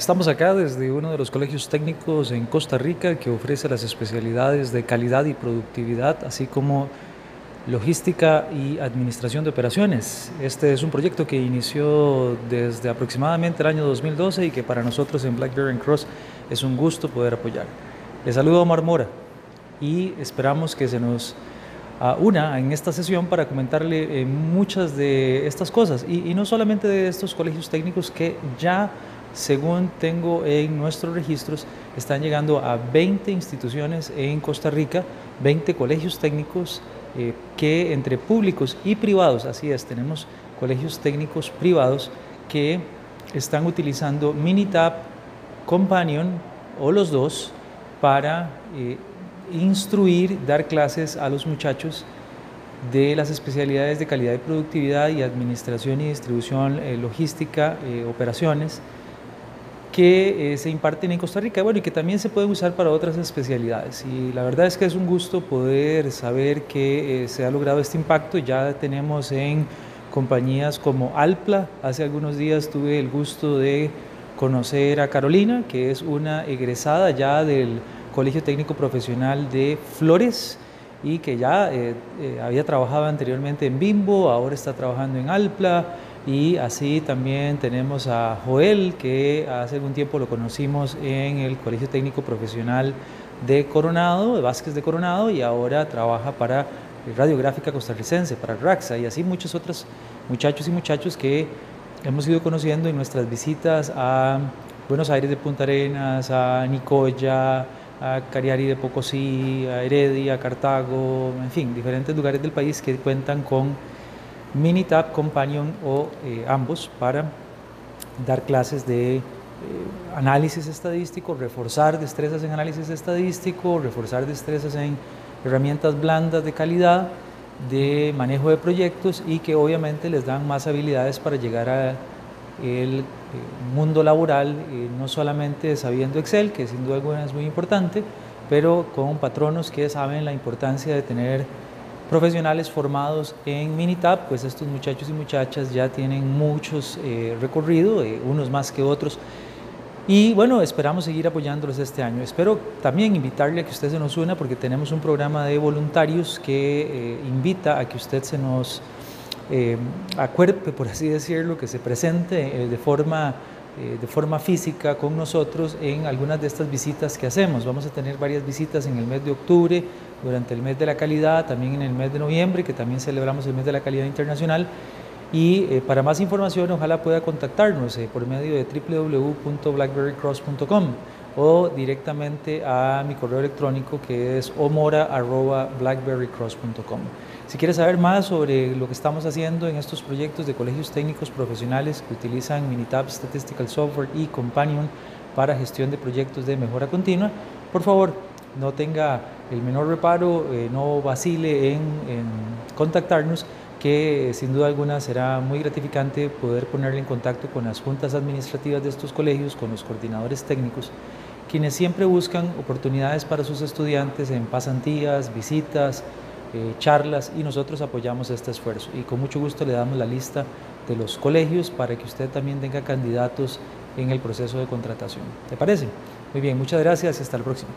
Estamos acá desde uno de los colegios técnicos en Costa Rica que ofrece las especialidades de calidad y productividad, así como logística y administración de operaciones. Este es un proyecto que inició desde aproximadamente el año 2012 y que para nosotros en Blackberry Cross es un gusto poder apoyar. Les saludo a Omar Mora y esperamos que se nos una en esta sesión para comentarle eh, muchas de estas cosas y, y no solamente de estos colegios técnicos que ya según tengo en nuestros registros, están llegando a 20 instituciones en Costa Rica, 20 colegios técnicos eh, que entre públicos y privados, así es, tenemos colegios técnicos privados que están utilizando Minitab, Companion o los dos para eh, instruir, dar clases a los muchachos de las especialidades de calidad y productividad y administración y distribución, eh, logística, operaciones que eh, se imparten en Costa Rica bueno, y que también se pueden usar para otras especialidades. Y la verdad es que es un gusto poder saber que eh, se ha logrado este impacto. Ya tenemos en compañías como Alpla, hace algunos días tuve el gusto de conocer a Carolina, que es una egresada ya del Colegio Técnico Profesional de Flores y que ya eh, había trabajado anteriormente en Bimbo, ahora está trabajando en Alpla y así también tenemos a Joel, que hace algún tiempo lo conocimos en el Colegio Técnico Profesional de Coronado, de Vázquez de Coronado, y ahora trabaja para Radiográfica Costarricense, para RAXA, y así muchos otros muchachos y muchachos que hemos ido conociendo en nuestras visitas a Buenos Aires de Punta Arenas, a Nicoya, a Cariari de Pocosí, a Heredia, a Cartago, en fin, diferentes lugares del país que cuentan con Minitab, Companion o eh, ambos para dar clases de eh, análisis estadístico, reforzar destrezas en análisis estadístico, reforzar destrezas en herramientas blandas de calidad, de manejo de proyectos y que obviamente les dan más habilidades para llegar al eh, mundo laboral, no solamente sabiendo Excel, que sin duda es muy importante, pero con patronos que saben la importancia de tener profesionales formados en Minitab, pues estos muchachos y muchachas ya tienen muchos eh, recorrido, eh, unos más que otros. Y bueno, esperamos seguir apoyándolos este año. Espero también invitarle a que usted se nos una porque tenemos un programa de voluntarios que eh, invita a que usted se nos acuerde, por así decirlo, que se presente de forma eh, de forma física con nosotros en algunas de estas visitas que hacemos. Vamos a tener varias visitas en el mes de octubre, durante el mes de la calidad, también en el mes de noviembre, que también celebramos el mes de la calidad internacional. Y eh, para más información, ojalá pueda contactarnos eh, por medio de www.blackberrycross.com o directamente a mi correo electrónico que es omora.blackberrycross.com. Si quieres saber más sobre lo que estamos haciendo en estos proyectos de colegios técnicos profesionales que utilizan Minitab Statistical Software y Companion para gestión de proyectos de mejora continua, por favor, no tenga el menor reparo, eh, no vacile en, en contactarnos que sin duda alguna será muy gratificante poder ponerle en contacto con las juntas administrativas de estos colegios, con los coordinadores técnicos quienes siempre buscan oportunidades para sus estudiantes en pasantías, visitas, eh, charlas y nosotros apoyamos este esfuerzo y con mucho gusto le damos la lista de los colegios para que usted también tenga candidatos en el proceso de contratación. ¿Te parece? Muy bien, muchas gracias y hasta el próximo.